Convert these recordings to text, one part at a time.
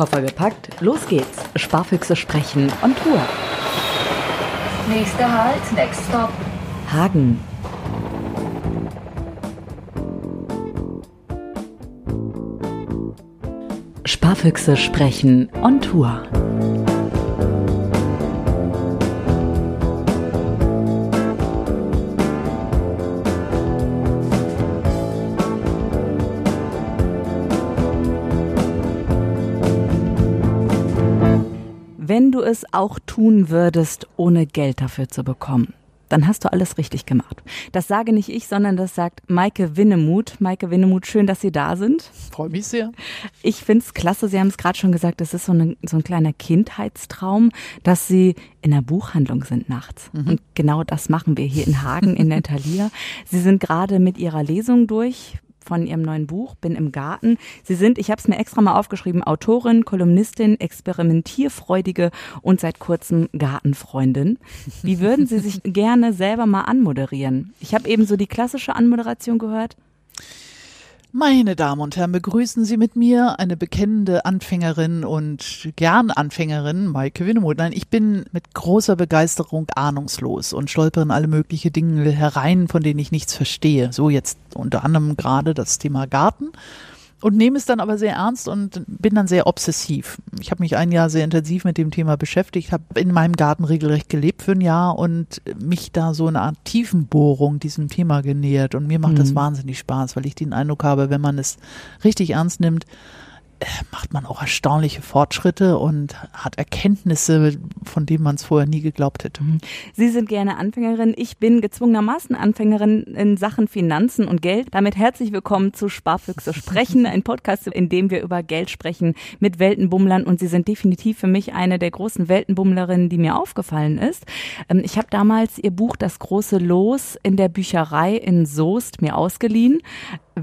Koffer gepackt, los geht's. Sparfüchse sprechen on Tour. Nächster Halt, next stop. Hagen. Sparfüchse sprechen on Tour. Es auch tun würdest, ohne Geld dafür zu bekommen, dann hast du alles richtig gemacht. Das sage nicht ich, sondern das sagt Maike Winnemuth. Maike Winnemuth, schön, dass Sie da sind. Freue mich sehr. Ich finde es klasse, Sie haben es gerade schon gesagt, es ist so, eine, so ein kleiner Kindheitstraum, dass Sie in der Buchhandlung sind nachts. Mhm. Und genau das machen wir hier in Hagen in der Thalia. Sie sind gerade mit Ihrer Lesung durch von ihrem neuen Buch Bin im Garten. Sie sind, ich habe es mir extra mal aufgeschrieben, Autorin, Kolumnistin, experimentierfreudige und seit kurzem Gartenfreundin. Wie würden Sie sich gerne selber mal anmoderieren? Ich habe eben so die klassische Anmoderation gehört. Meine Damen und Herren, begrüßen Sie mit mir eine bekennende Anfängerin und gern Anfängerin, Maike Winnemuth. Nein, ich bin mit großer Begeisterung ahnungslos und stolpere in alle möglichen Dinge herein, von denen ich nichts verstehe. So jetzt unter anderem gerade das Thema Garten und nehme es dann aber sehr ernst und bin dann sehr obsessiv. Ich habe mich ein Jahr sehr intensiv mit dem Thema beschäftigt, habe in meinem Garten regelrecht gelebt für ein Jahr und mich da so eine Art Tiefenbohrung diesem Thema genähert. Und mir macht mhm. das wahnsinnig Spaß, weil ich den Eindruck habe, wenn man es richtig ernst nimmt, macht man auch erstaunliche Fortschritte und hat Erkenntnisse, von denen man es vorher nie geglaubt hätte. Mhm. Sie sind gerne Anfängerin. Ich bin gezwungenermaßen Anfängerin in Sachen Finanzen und Geld. Damit herzlich willkommen zu Sparfüchse sprechen, ein Podcast, in dem wir über Geld sprechen mit Weltenbummlern. Und Sie sind definitiv für mich eine der großen Weltenbummlerinnen, die mir aufgefallen ist. Ähm, ich habe damals Ihr Buch Das große Los in der Bücherei in Soest mir ausgeliehen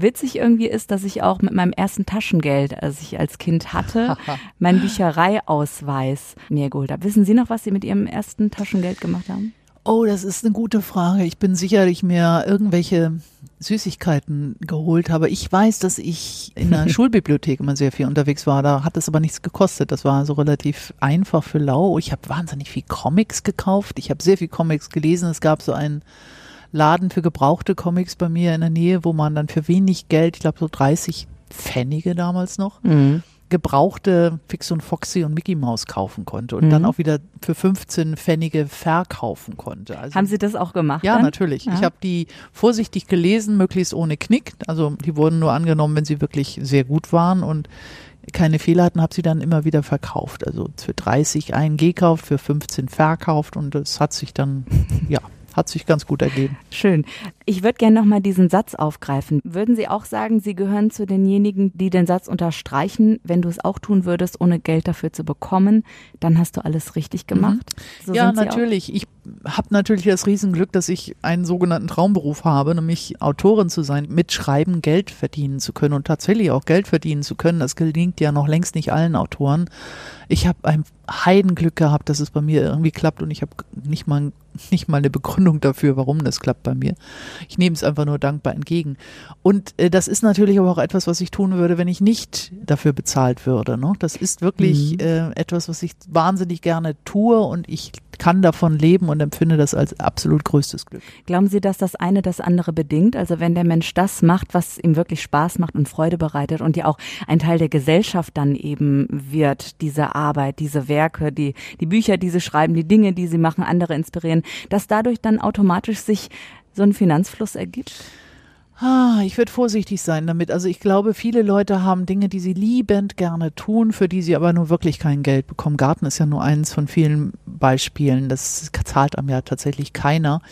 witzig irgendwie ist, dass ich auch mit meinem ersten Taschengeld, als ich als Kind hatte, meinen Büchereiausweis mir geholt habe. Wissen Sie noch, was Sie mit Ihrem ersten Taschengeld gemacht haben? Oh, das ist eine gute Frage. Ich bin sicherlich mir irgendwelche Süßigkeiten geholt habe. Ich weiß, dass ich in der Schulbibliothek immer sehr viel unterwegs war. Da hat es aber nichts gekostet. Das war so relativ einfach für lau. Ich habe wahnsinnig viel Comics gekauft. Ich habe sehr viel Comics gelesen. Es gab so einen Laden für gebrauchte Comics bei mir in der Nähe, wo man dann für wenig Geld, ich glaube so 30 Pfennige damals noch, mhm. gebrauchte Fix und Foxy und Mickey Mouse kaufen konnte und mhm. dann auch wieder für 15 Pfennige verkaufen konnte. Also, Haben Sie das auch gemacht? Ja, dann? natürlich. Ja. Ich habe die vorsichtig gelesen, möglichst ohne Knick. Also die wurden nur angenommen, wenn sie wirklich sehr gut waren und keine Fehler hatten, habe sie dann immer wieder verkauft. Also für 30 einen gekauft, für 15 verkauft und das hat sich dann, ja, hat sich ganz gut ergeben. Schön. Ich würde gerne nochmal diesen Satz aufgreifen. Würden Sie auch sagen, Sie gehören zu denjenigen, die den Satz unterstreichen, wenn du es auch tun würdest, ohne Geld dafür zu bekommen, dann hast du alles richtig mhm. gemacht? Mhm. So ja, natürlich. Ich habe natürlich das Riesenglück, dass ich einen sogenannten Traumberuf habe, nämlich Autorin zu sein, mit Schreiben Geld verdienen zu können und tatsächlich auch Geld verdienen zu können. Das gelingt ja noch längst nicht allen Autoren. Ich habe ein Heidenglück gehabt, dass es bei mir irgendwie klappt und ich habe nicht mal nicht mal eine Begründung dafür, warum das klappt bei mir. Ich nehme es einfach nur dankbar entgegen. Und äh, das ist natürlich aber auch etwas, was ich tun würde, wenn ich nicht dafür bezahlt würde. Ne? Das ist wirklich mhm. äh, etwas, was ich wahnsinnig gerne tue und ich kann davon leben und empfinde das als absolut größtes Glück. Glauben Sie, dass das eine das andere bedingt? Also wenn der Mensch das macht, was ihm wirklich Spaß macht und Freude bereitet und ja auch ein Teil der Gesellschaft dann eben wird, diese Arbeit, diese Werke, die, die Bücher, die sie schreiben, die Dinge, die sie machen, andere inspirieren, dass dadurch dann automatisch sich so ein Finanzfluss ergibt? Ah, ich würde vorsichtig sein damit. Also ich glaube, viele Leute haben Dinge, die sie liebend gerne tun, für die sie aber nur wirklich kein Geld bekommen. Garten ist ja nur eins von vielen Beispielen. Das zahlt einem ja tatsächlich keiner.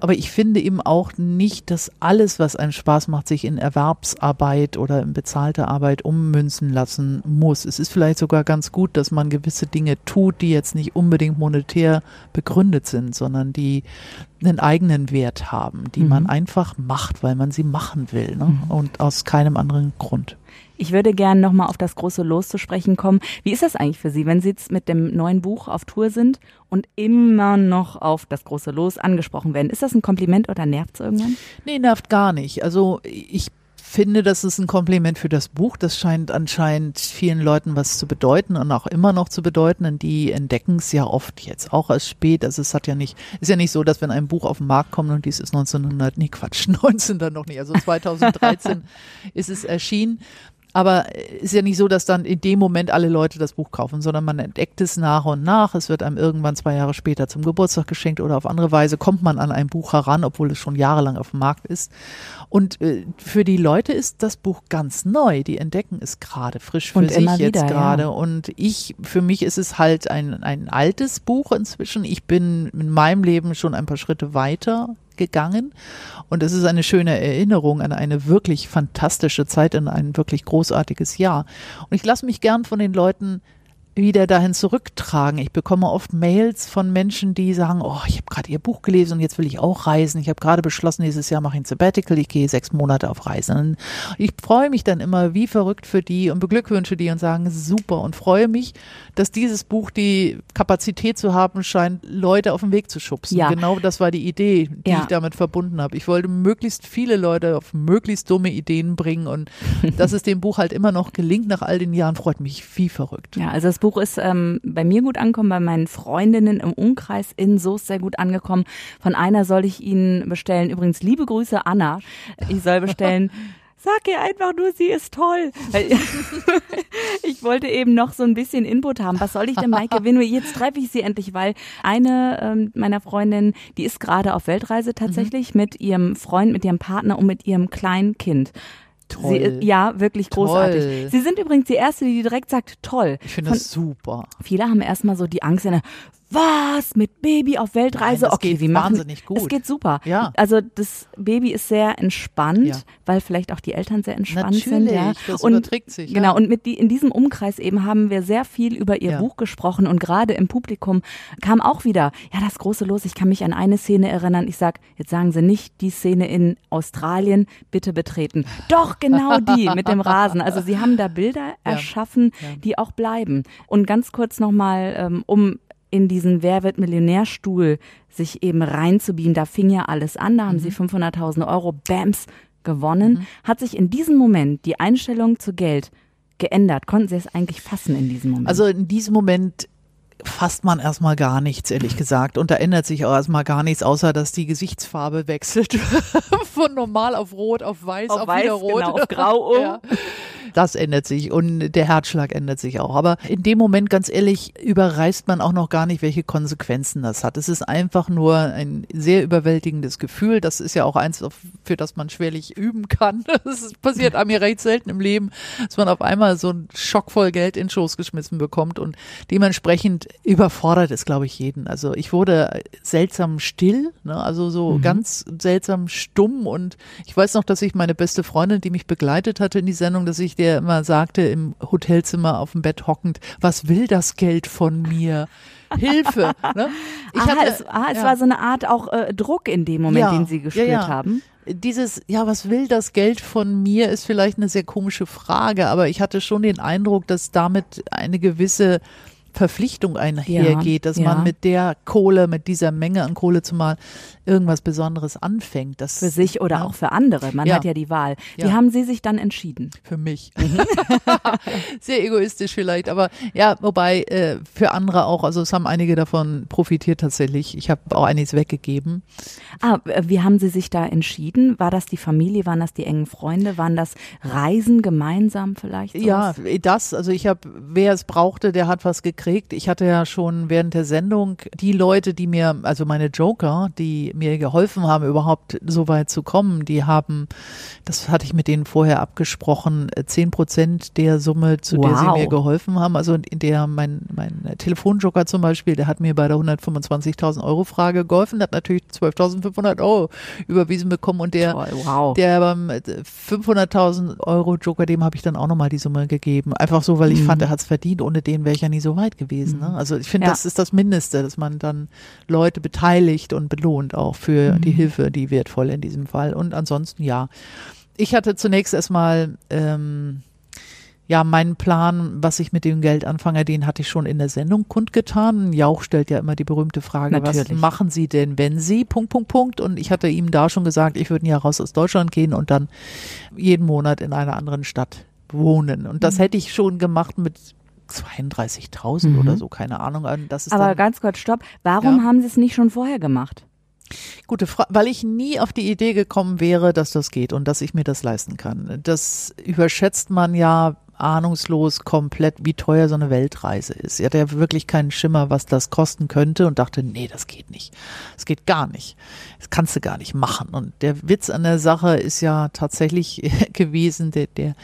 Aber ich finde eben auch nicht, dass alles, was einem Spaß macht, sich in Erwerbsarbeit oder in bezahlte Arbeit ummünzen lassen muss. Es ist vielleicht sogar ganz gut, dass man gewisse Dinge tut, die jetzt nicht unbedingt monetär begründet sind, sondern die einen eigenen Wert haben, die mhm. man einfach macht, weil man sie machen will ne? Mhm. und aus keinem anderen Grund. Ich würde gerne nochmal auf das große Los zu sprechen kommen. Wie ist das eigentlich für Sie, wenn Sie jetzt mit dem neuen Buch auf Tour sind und immer noch auf das große Los angesprochen werden? Ist das ein Kompliment oder nervt es irgendwann? Nee, nervt gar nicht. Also ich finde, das ist ein Kompliment für das Buch. Das scheint anscheinend vielen Leuten was zu bedeuten und auch immer noch zu bedeuten. Und die entdecken es ja oft jetzt auch als spät. Also es hat ja nicht, ist ja nicht so, dass wenn ein Buch auf den Markt kommt und dies ist 1900, nee Quatsch, 19 dann noch nicht, also 2013 ist es erschienen, aber ist ja nicht so, dass dann in dem Moment alle Leute das Buch kaufen, sondern man entdeckt es nach und nach. Es wird einem irgendwann zwei Jahre später zum Geburtstag geschenkt oder auf andere Weise kommt man an ein Buch heran, obwohl es schon jahrelang auf dem Markt ist. Und äh, für die Leute ist das Buch ganz neu. Die entdecken es gerade frisch für Und sich immer jetzt wieder, gerade. ja. Und ich, für mich ist es halt ein, ein altes Buch inzwischen. Ich bin in meinem Leben schon ein paar Schritte weiter gegangen. Und es ist eine schöne Erinnerung an eine wirklich fantastische Zeit, in ein wirklich großartiges Jahr. Und ich lasse mich gern von den Leuten wieder dahin zurücktragen. Ich bekomme oft Mails von Menschen, die sagen, oh, ich habe gerade ihr Buch gelesen und jetzt will ich auch reisen. Ich habe gerade beschlossen, dieses Jahr mache ich ein Sabbatical, ich gehe sechs Monate auf Reisen. Ich freue mich dann immer wie verrückt für die und beglückwünsche die und sagen, super und freue mich, dass dieses Buch die Kapazität zu haben scheint, Leute auf den Weg zu schubsen. Ja. Genau das war die Idee, die Ja. ich damit verbunden habe. Ich wollte möglichst viele Leute auf möglichst dumme Ideen bringen und dass es dem Buch halt immer noch gelingt nach all den Jahren, freut mich wie verrückt. Ja, also das Buch ist ähm, bei mir gut angekommen, bei meinen Freundinnen im Umkreis in Soest sehr gut angekommen. Von einer soll ich Ihnen bestellen. Übrigens, liebe Grüße, Anna. Ich soll bestellen. Sag ihr einfach nur, sie ist toll. Ich wollte eben noch so ein bisschen Input haben. Was soll ich denn, Maike Winnow? Jetzt treffe ich sie endlich, weil eine ähm, meiner Freundinnen, die ist gerade auf Weltreise tatsächlich mit ihrem Freund, mit ihrem Partner und mit ihrem kleinen Kind. Toll. Sie, ja, wirklich großartig. Toll. Sie sind übrigens die erste, die direkt sagt, toll. Ich finde das super. Viele haben erstmal so die Angst, in der, was mit Baby auf Weltreise? Nein, okay, wie machen wahnsinnig gut. Es geht super. Ja. Also das Baby ist sehr entspannt, Ja. weil vielleicht auch die Eltern sehr entspannt sind. Ja. Natürlich, das und überträgt sich, ja. Genau. Und mit die, in diesem Umkreis eben haben wir sehr viel über ihr Ja. Buch gesprochen und gerade im Publikum kam auch wieder, ja, das große Los. Ich kann mich an eine Szene erinnern. Ich sag, jetzt sagen Sie nicht die Szene in Australien, bitte betreten. Doch genau die mit dem Rasen. Also Sie haben da Bilder erschaffen, die auch bleiben. Und ganz kurz nochmal, ähm, um in diesen Wer wird Millionärstuhl sich eben reinzubeamen, da fing ja alles an, da haben sie 500.000 Euro Bams gewonnen. Hat sich in diesem Moment die Einstellung zu Geld geändert? Konnten Sie es eigentlich fassen in diesem Moment? Also in diesem Moment fasst man erstmal gar nichts, ehrlich gesagt. Und da ändert sich auch erstmal gar nichts, außer dass die Gesichtsfarbe wechselt. Von normal auf rot, auf weiß, auf, Auf weiß, wieder rot. genau, auf grau um. Ja. Das ändert sich und der Herzschlag ändert sich auch. Aber in dem Moment, ganz ehrlich, überreißt man auch noch gar nicht, welche Konsequenzen das hat. Es ist einfach nur ein sehr überwältigendes Gefühl. Das ist ja auch eins, für das man schwerlich üben kann. Das passiert einem ja recht selten im Leben, dass man auf einmal so einen Schock voll Geld in den Schoß geschmissen bekommt und dementsprechend überfordert es, glaube ich, jeden. Also ich wurde seltsam still, ne? also so ganz seltsam stumm und ich weiß noch, dass ich meine beste Freundin, die mich begleitet hatte in die Sendung, dass ich der immer sagte im Hotelzimmer auf dem Bett hockend, was will das Geld von mir? Hilfe. Ne? Ich aha, hatte- es, aha, es ja. war so eine Art auch äh, Druck in dem Moment, Ja, den Sie gespürt ja. haben. Dieses, ja, was will das Geld von mir, ist vielleicht eine sehr komische Frage, aber ich hatte schon den Eindruck, dass damit eine gewisse Verpflichtung einhergeht, dass ja. man mit der Kohle, mit dieser Menge an Kohle zumal irgendwas Besonderes anfängt. Das, Für sich oder ja, auch für andere. Man Ja. hat ja die Wahl. Wie Ja. haben Sie sich dann entschieden? Für mich. Sehr egoistisch vielleicht, aber ja, wobei äh, für andere auch, also es haben einige davon profitiert tatsächlich. Ich habe auch einiges weggegeben. Ah, wie haben Sie sich da entschieden? War das die Familie? Waren das die engen Freunde? Waren das Reisen gemeinsam vielleicht? sowas? Ja, das, also ich habe, wer es brauchte, der hat was gekriegt. Ich hatte ja schon während der Sendung die Leute, die mir, also meine Joker, die mir geholfen haben, überhaupt so weit zu kommen, die haben, das hatte ich mit denen vorher abgesprochen, zehn Prozent der Summe, zu der sie Wow. mir geholfen haben. Also in der mein, mein Telefonjoker zum Beispiel, der hat mir bei der 125.000 Euro Frage geholfen, der hat natürlich 12.500 Euro überwiesen bekommen und der Toll, wow. der beim 500.000 Euro Joker, dem habe ich dann auch nochmal die Summe gegeben. Einfach so, weil ich fand, er hat es verdient. Ohne den wäre ich ja nie so weit gewesen. Ne? Also ich finde, Ja. das ist das Mindeste, dass man dann Leute beteiligt und belohnt auch für die Hilfe, die wertvoll in diesem Fall. Und ansonsten ja. Ich hatte zunächst erstmal ähm, ja, mein Plan, was ich mit dem Geld anfange, den hatte ich schon in der Sendung kundgetan. Jauch stellt ja immer die berühmte Frage, Natürlich. was machen Sie denn, wenn Sie, Punkt, Punkt, Punkt. Und ich hatte ihm da schon gesagt, ich würde ja raus aus Deutschland gehen und dann jeden Monat in einer anderen Stadt wohnen. Und das Mhm. hätte ich schon gemacht mit 32.000 Mhm. oder so, keine Ahnung. Und Das ist Aber ganz kurz, stopp. Warum Ja. haben Sie es nicht schon vorher gemacht? Gute Frage, weil ich nie auf die Idee gekommen wäre, dass das geht und dass ich mir das leisten kann. Das überschätzt man ja ahnungslos komplett, wie teuer so eine Weltreise ist. Er hatte ja wirklich keinen Schimmer, was das kosten könnte und dachte, nee, das geht nicht. Das geht gar nicht. Das kannst du gar nicht machen. Und der Witz an der Sache ist ja tatsächlich gewesen, der, der,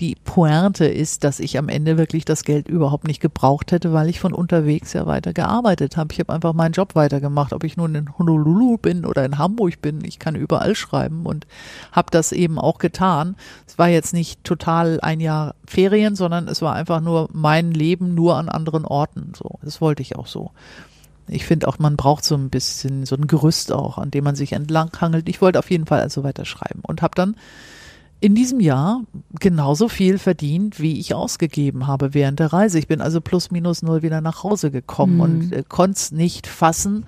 die Pointe ist, dass ich am Ende wirklich das Geld überhaupt nicht gebraucht hätte, weil ich von unterwegs ja weiter gearbeitet habe. Ich habe einfach meinen Job weitergemacht, ob ich nun in Honolulu bin oder in Hamburg bin. Ich kann überall schreiben und habe das eben auch getan. Es war jetzt nicht total ein Jahr Ferien, sondern es war einfach nur mein Leben nur an anderen Orten. So, das wollte ich auch so. Ich finde auch, man braucht so ein bisschen so ein Gerüst auch, an dem man sich entlanghangelt. Ich wollte auf jeden Fall also weiter schreiben und habe dann in diesem Jahr genauso viel verdient, wie ich ausgegeben habe während der Reise. Ich bin also plus minus null wieder nach Hause gekommen Mhm. und äh, konnte es nicht fassen,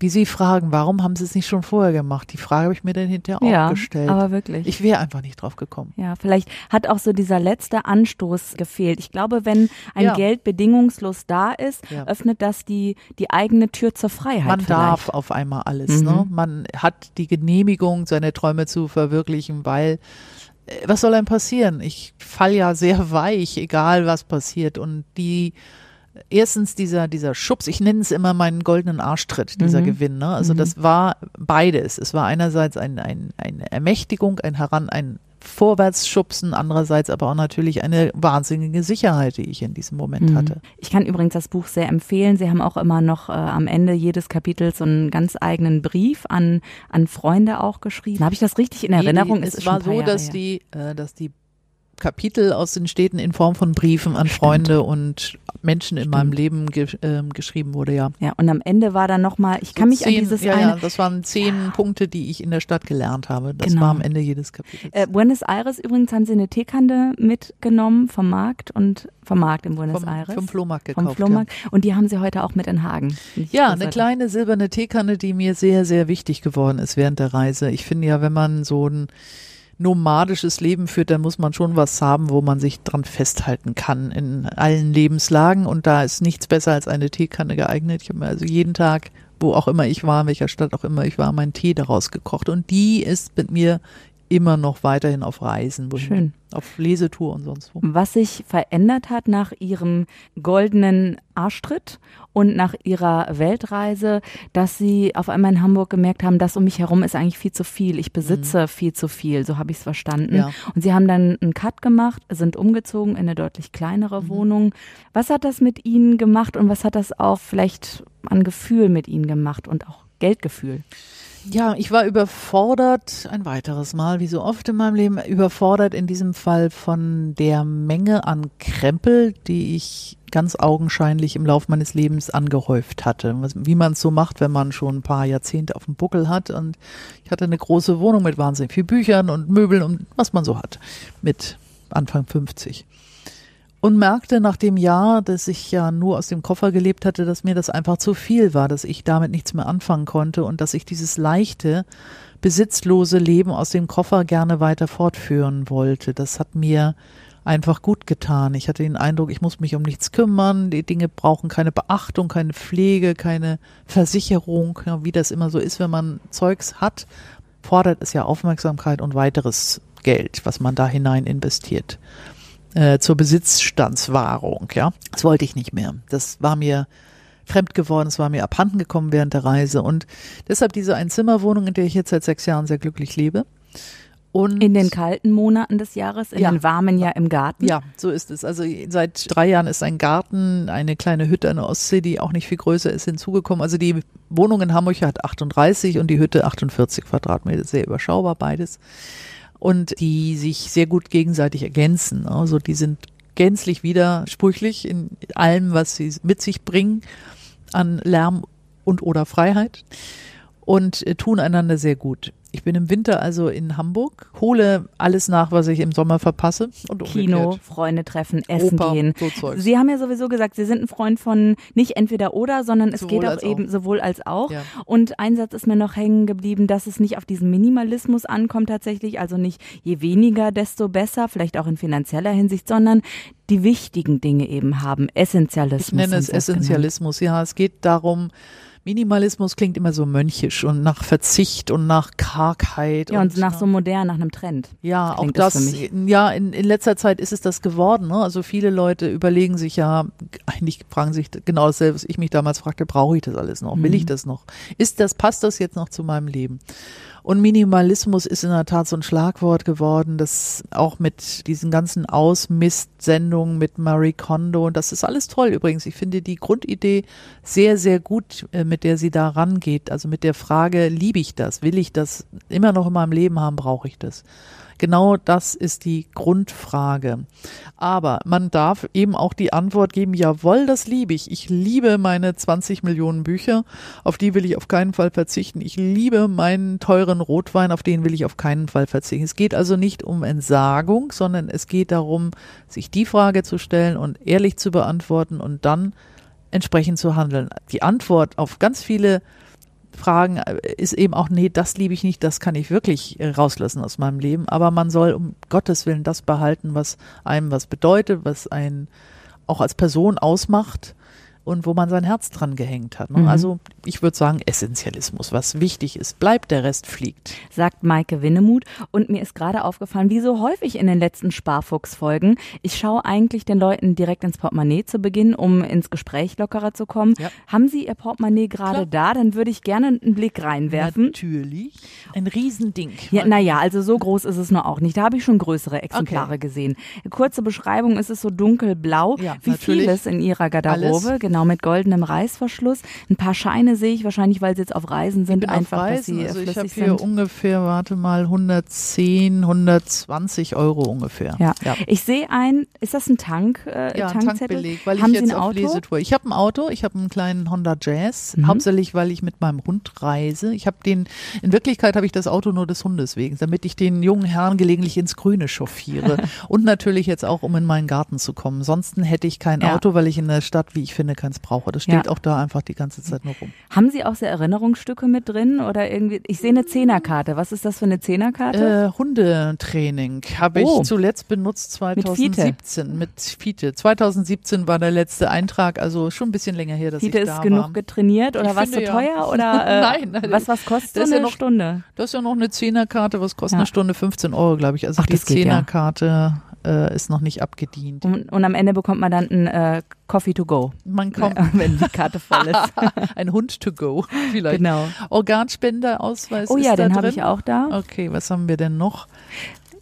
wie Sie fragen, warum haben Sie es nicht schon vorher gemacht? Die Frage habe ich mir dann hinterher ja, auch gestellt. aber wirklich. ich wäre einfach nicht drauf gekommen. ja, vielleicht hat auch so dieser letzte Anstoß gefehlt. Ich glaube, wenn ein Ja. Geld bedingungslos da ist, Ja. öffnet das die, die eigene Tür zur Freiheit. Man vielleicht. darf auf einmal alles. Mhm. Ne? Man hat die Genehmigung, seine Träume zu verwirklichen, weil äh, was soll einem passieren? Ich fall ja sehr weich, egal was passiert. Und die erstens dieser dieser Schubs, ich nenne es immer meinen goldenen Arschtritt, dieser Mhm. Gewinn. Ne? Also Mhm. das war beides. Es war einerseits ein, ein, eine Ermächtigung, ein Heran, ein Vorwärtsschubsen, andererseits aber auch natürlich eine wahnsinnige Sicherheit, die ich in diesem Moment Mhm. hatte. Ich kann übrigens das Buch sehr empfehlen. Sie haben auch immer noch äh, am Ende jedes Kapitels so einen ganz eigenen Brief an, an Freunde auch geschrieben. Habe ich das richtig in Erinnerung? Nee, Ist es schon war so, Jahre dass her. die, äh, dass die Kapitel aus den Städten in Form von Briefen an Freunde und Menschen in Stimmt. meinem Leben ge ähm, geschrieben wurde, ja. Ja, und am Ende war dann nochmal, ich kann mich zehn, an dieses ja, eine, ja, das waren zehn Punkte, die ich in der Stadt gelernt habe. Das Genau. war am Ende jedes Kapitels. Äh, Buenos Aires übrigens haben sie eine Teekande mitgenommen vom Markt und vom Markt in Buenos vom, Aires. vom Flohmarkt vom gekauft. Flohmarkt. Und die haben sie heute auch mit in Hagen. Ja, ja eine hatte- kleine silberne Teekanne, die mir sehr, sehr wichtig geworden ist während der Reise. Ich finde ja, wenn man so ein nomadisches Leben führt, dann muss man schon was haben, wo man sich dran festhalten kann in allen Lebenslagen. Und da ist nichts besser als eine Teekanne geeignet. Ich habe mir also jeden Tag, wo auch immer ich war, in welcher Stadt auch immer ich war, meinen Tee daraus gekocht. Und die ist mit mir immer noch weiterhin auf Reisen, wohin- Schön. auf Lesetour und sonst wo. Was sich verändert hat nach ihrem goldenen Arschtritt und nach ihrer Weltreise, dass sie auf einmal in Hamburg gemerkt haben, das um mich herum ist eigentlich viel zu viel. Ich besitze viel zu viel, so habe ich es verstanden. Mhm. Ja. Und sie haben dann einen Cut gemacht, sind umgezogen in eine deutlich kleinere Mhm. Wohnung. Was hat das mit ihnen gemacht und was hat das auch vielleicht an Gefühl mit ihnen gemacht und auch Geldgefühl? Ja, ich war überfordert, ein weiteres Mal, wie so oft in meinem Leben, überfordert in diesem Fall von der Menge an Krempel, die ich ganz augenscheinlich im Lauf meines Lebens angehäuft hatte. Wie man es so macht, wenn man schon ein paar Jahrzehnte auf dem Buckel hat. Und ich hatte eine große Wohnung mit wahnsinnig viel Büchern und Möbeln und was man so hat. Mit Anfang 50 und merkte nach dem Jahr, dass ich ja nur aus dem Koffer gelebt hatte, dass mir das einfach zu viel war, dass ich damit nichts mehr anfangen konnte und dass ich dieses leichte, besitzlose Leben aus dem Koffer gerne weiter fortführen wollte. Das hat mir einfach gut getan. Ich hatte den Eindruck, ich muss mich um nichts kümmern, die Dinge brauchen keine Beachtung, keine Pflege, keine Versicherung, ja, wie das immer so ist, wenn man Zeugs hat, fordert es ja Aufmerksamkeit und weiteres Geld, was man da hinein investiert äh, zur Besitzstandswahrung, ja. Das wollte ich nicht mehr. Das war mir fremd geworden, es war mir abhanden gekommen während der Reise und deshalb diese Einzimmerwohnung, in der ich jetzt seit sechs Jahren sehr glücklich lebe. Und In den kalten Monaten des Jahres, in Ja. den warmen ja im Garten. ja, so ist es. Also seit drei Jahren ist ein Garten, eine kleine Hütte an der Ostsee, die auch nicht viel größer ist, hinzugekommen. Also die Wohnung in Hamburg hat 38 und die Hütte 48 Quadratmeter, sehr überschaubar beides. Und die sich sehr gut gegenseitig ergänzen. Also die sind gänzlich widersprüchlich in allem, was sie mit sich bringen an Lärm und oder Freiheit und äh, tun einander sehr gut. Ich bin im Winter also in Hamburg, hole alles nach, was ich im Sommer verpasse. Und Kino, umgekehrt. Freunde treffen, essen Oper, gehen. so. Sie haben ja sowieso gesagt, Sie sind ein Freund von nicht entweder oder, sondern es Sowohl geht auch als auch. eben sowohl als auch. Ja. Und ein Satz ist mir noch hängen geblieben, dass es nicht auf diesen Minimalismus ankommt tatsächlich, also nicht je weniger, desto besser, vielleicht auch in finanzieller Hinsicht, sondern die wichtigen Dinge eben haben. Essentialismus. Ich nenne es das genannt. Essentialismus. Ja, es geht darum, Minimalismus klingt immer so mönchisch und nach Verzicht und nach Kargheit. Ja, und nach so modern, nach einem Trend. Ja, auch das ja, in, in letzter Zeit ist es das geworden. Ne? Also viele Leute überlegen sich ja, eigentlich fragen sich genau dasselbe, was ich mich damals fragte, brauche ich das alles noch? Will Mhm. ich das noch? Ist das, passt das jetzt noch zu meinem Leben? Und Minimalismus ist in der Tat so ein Schlagwort geworden, das auch mit diesen ganzen Ausmist-Sendungen mit Marie Kondo, und das ist alles toll übrigens. Ich finde die Grundidee sehr, sehr gut, äh, mit der sie da rangeht. Also mit der Frage, liebe ich das? Will ich das immer noch in meinem Leben haben? Brauche ich das? Genau das ist die Grundfrage. Aber man darf eben auch die Antwort geben, jawohl, das liebe ich. Ich liebe meine 20 Millionen Bücher, auf die will ich auf keinen Fall verzichten. Ich liebe meinen teuren Rotwein, auf den will ich auf keinen Fall verzichten. Es geht also nicht um Entsagung, sondern es geht darum, sich die Frage zu stellen und ehrlich zu beantworten und dann entsprechend zu handeln. Die Antwort auf ganz viele Fragen äh, ist eben auch, nee, das liebe ich nicht, das kann ich wirklich äh, rauslassen aus meinem Leben. Aber man soll um Gottes Willen das behalten, was einem was bedeutet, was einen auch als Person ausmacht und wo man sein Herz dran gehängt hat. Ne? Mhm. Also ich würde sagen Essentialismus, was wichtig ist, bleibt, der Rest fliegt. sagt Maike Winnemuth. Und mir ist gerade aufgefallen, wie so häufig in den letzten Sparfuchs-Folgen, ich schaue eigentlich den Leuten direkt ins Portemonnaie zu Beginn, um ins Gespräch lockerer zu kommen. Ja. Haben Sie Ihr Portemonnaie gerade da? Dann würde ich gerne einen Blick reinwerfen. Natürlich. Ein Riesending. Ja, naja, also so groß ist es nur auch nicht. Da habe ich schon größere Exemplare Okay. gesehen. Kurze Beschreibung, es ist so dunkelblau, Ja, wie natürlich. vieles in ihrer Garderobe, Alles. genau mit goldenem Reißverschluss. Ein paar Scheine sehe ich wahrscheinlich, weil sie jetzt auf Reisen sind, einfach, dass Reisen. sie also ich habe hier sind. ungefähr, warte mal, 110, 120 Euro ungefähr. Ja. ja. Ich sehe ein, ist das ein Tank, äh, Ja, Tankzettel? Tankbeleg, weil Haben ich jetzt auf Auto? Lesetour. Ich habe ein Auto, ich habe einen kleinen Honda Jazz, Mhm. hauptsächlich weil ich mit meinem Hund reise. Ich habe den, in Wirklichkeit habe ich das Auto nur des Hundes wegen, damit ich den jungen Herrn gelegentlich ins Grüne chauffiere und natürlich jetzt auch, um in meinen Garten zu kommen. Ansonsten hätte ich kein Ja. Auto, weil ich in der Stadt, wie ich finde, keins brauche. Das steht Ja. auch da einfach die ganze Zeit nur rum. Haben Sie auch so Erinnerungsstücke mit drin oder irgendwie? Ich sehe eine Zehnerkarte. Was ist das für eine Zehnerkarte? Äh, Hundetraining habe Oh. ich zuletzt benutzt 2017 mit Fiete. 2017 war der letzte Eintrag, also schon ein bisschen länger her, dass Fiete ich ist da genug war. getrainiert oder Ich was zu finde ja. teuer oder äh, Nein, was was kostet Das ist so ja eine noch- Stunde? Das ist ja noch eine Zehnerkarte, was kostet Ja. eine Stunde 15 Euro, glaube ich. Also Ach, die ja. Zehnerkarte äh, ist noch nicht abgedient. Und, und am Ende bekommt man dann ein äh, Coffee to go, Man kommt wenn die Karte voll ist. ein Hund to go vielleicht. genau. Organspenderausweis Oh ja, den habe ich auch da. Okay, was haben wir denn noch?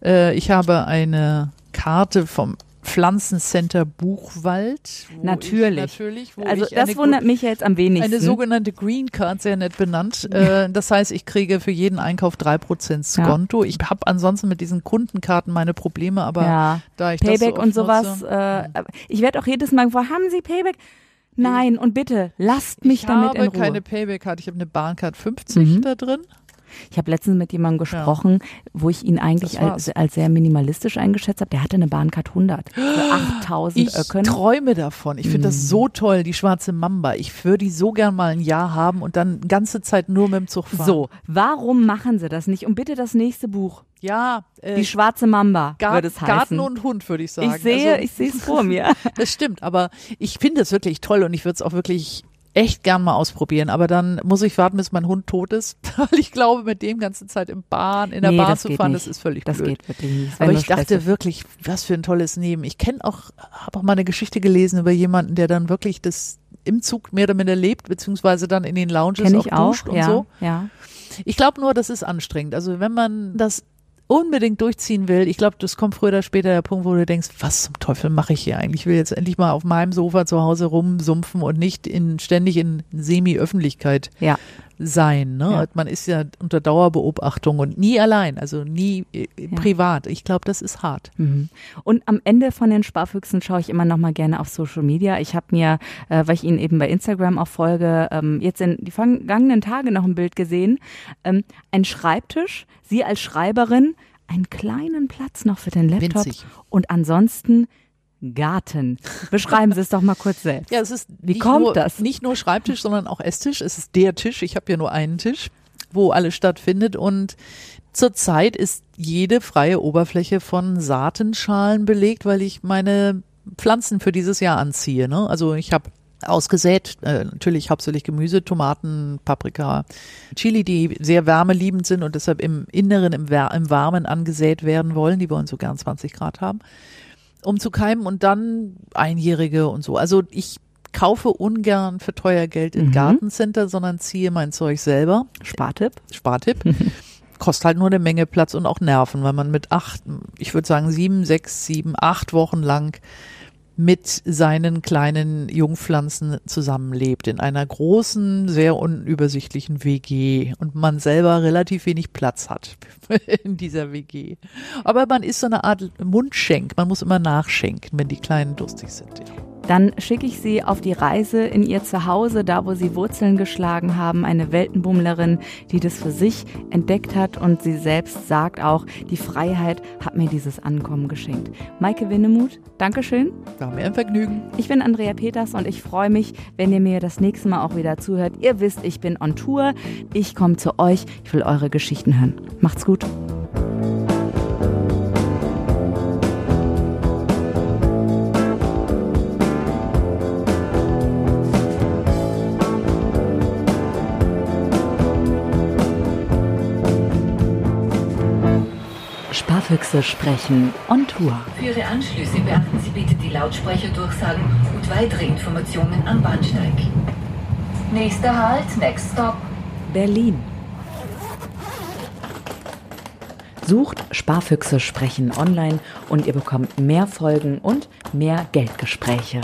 Äh, ich habe eine Karte vom Pflanzencenter Buchwald. Natürlich. Ich, natürlich. Also ich das wundert mich ja jetzt am wenigsten. eine sogenannte Green Card, sehr nett benannt. Äh, das heißt, ich kriege für jeden Einkauf drei Prozent Skonto. Ich habe ansonsten mit diesen Kundenkarten meine Probleme, aber ja. da ich das Payback so und oft sowas. nutze, Äh, ich werde auch jedes Mal gefragt, haben Sie Payback? Nein, und bitte, lasst mich ich damit habe in Ruhe. keine Payback-Karte, ich habe eine Bahncard 50 Mhm. da drin. Ich habe letztens mit jemandem gesprochen, wo ich ihn eigentlich als, als sehr minimalistisch eingeschätzt habe. Der hatte eine Bahncard 100 für 8000 Ich Öcken. träume davon. Ich finde Mhm. das so toll, die schwarze Mamba. Ich würde die so gern mal ein Jahr haben und dann ganze Zeit nur mit dem Zug fahren. So, warum machen sie das nicht? Und bitte das nächste Buch. Ja, äh, Die schwarze Mamba Gar- würde es heißen. Garten und Hund, würde ich sagen. ich sehe, Also, ich sehe es vor mir. das stimmt, aber ich finde es wirklich toll und ich würde es auch wirklich echt gern mal ausprobieren. Aber dann muss ich warten, bis mein Hund tot ist, weil ich glaube, mit dem ganze Zeit im Bahn, in der Nee, Bahn das zu fahren, nicht. das ist völlig Das blöd. geht wirklich nicht. Das Aber ich dachte stressig. wirklich, was für ein tolles Leben. Ich kenne auch, habe auch mal eine Geschichte gelesen über jemanden, der dann wirklich das im Zug mehr oder minder lebt, beziehungsweise dann in den Lounges Kenn auch ich auch, duscht und ja, so. ja. Ich glaube nur, das ist anstrengend. Also wenn man das unbedingt durchziehen will, ich glaube, das kommt früher oder später der Punkt, wo du denkst, was zum Teufel mache ich hier eigentlich? Ich will jetzt endlich mal auf meinem Sofa zu Hause rumsumpfen und nicht in ständig in Semi-Öffentlichkeit Ja. Sein. Ne? Ja. Man ist ja unter Dauerbeobachtung und nie allein, also nie äh, Ja. privat. Ich glaube, das ist hart. Mhm. Und am Ende von den Sparfüchsen schaue ich immer noch mal gerne auf Social Media. Ich habe mir, äh, weil ich Ihnen eben bei Instagram auch folge, ähm, jetzt in die vergangenen Tage noch ein Bild gesehen. Ähm, ein Schreibtisch, Sie als Schreiberin, einen kleinen Platz noch für den Laptop Winzig. und ansonsten Garten. Beschreiben Sie es doch mal kurz selbst. Ja, es ist Wie nicht kommt nur, das? nicht nur Schreibtisch, sondern auch Esstisch. Es ist der Tisch. Ich habe ja nur einen Tisch, wo alles stattfindet. Und zurzeit ist jede freie Oberfläche von Saatenschalen belegt, weil ich meine Pflanzen für dieses Jahr anziehe. Ne? Also ich habe ausgesät, äh, natürlich hauptsächlich Gemüse, Tomaten, Paprika, Chili, die sehr wärmeliebend sind und deshalb im Inneren, im, im Warmen angesät werden wollen. Die wollen so gern 20 Grad haben um zu keimen und dann Einjährige und so. Also ich kaufe ungern für teuer Geld in Mhm. Gartencenter, sondern ziehe mein Zeug selber. Spartipp. Spartipp. Kostet halt nur eine Menge Platz und auch Nerven, weil man mit acht, ich würde sagen sieben, sechs, sieben, acht Wochen lang mit seinen kleinen Jungpflanzen zusammenlebt in einer großen, sehr unübersichtlichen WG und man selber relativ wenig Platz hat in dieser WG. Aber man ist so eine Art Mundschenk. Man muss immer nachschenken, wenn die Kleinen durstig sind. Ja. Dann schicke ich Sie auf die Reise in Ihr Zuhause, da wo Sie Wurzeln geschlagen haben. Eine Weltenbummlerin, die das für sich entdeckt hat und sie selbst sagt auch, die Freiheit hat mir dieses Ankommen geschenkt. Maike Winnemuth, Dankeschön. War mir ein Vergnügen. Ich bin Andrea Peters und ich freue mich, wenn ihr mir das nächste Mal auch wieder zuhört. Ihr wisst, ich bin on Tour. Ich komme zu euch. Ich will eure Geschichten hören. Macht's gut. Sparfüchse sprechen on Tour. Für Ihre Anschlüsse beachten Sie bitte die Lautsprecherdurchsagen und weitere Informationen am Bahnsteig. Nächster Halt, next stop. Berlin. Sucht Sparfüchse sprechen online und ihr bekommt mehr Folgen und mehr Geldgespräche.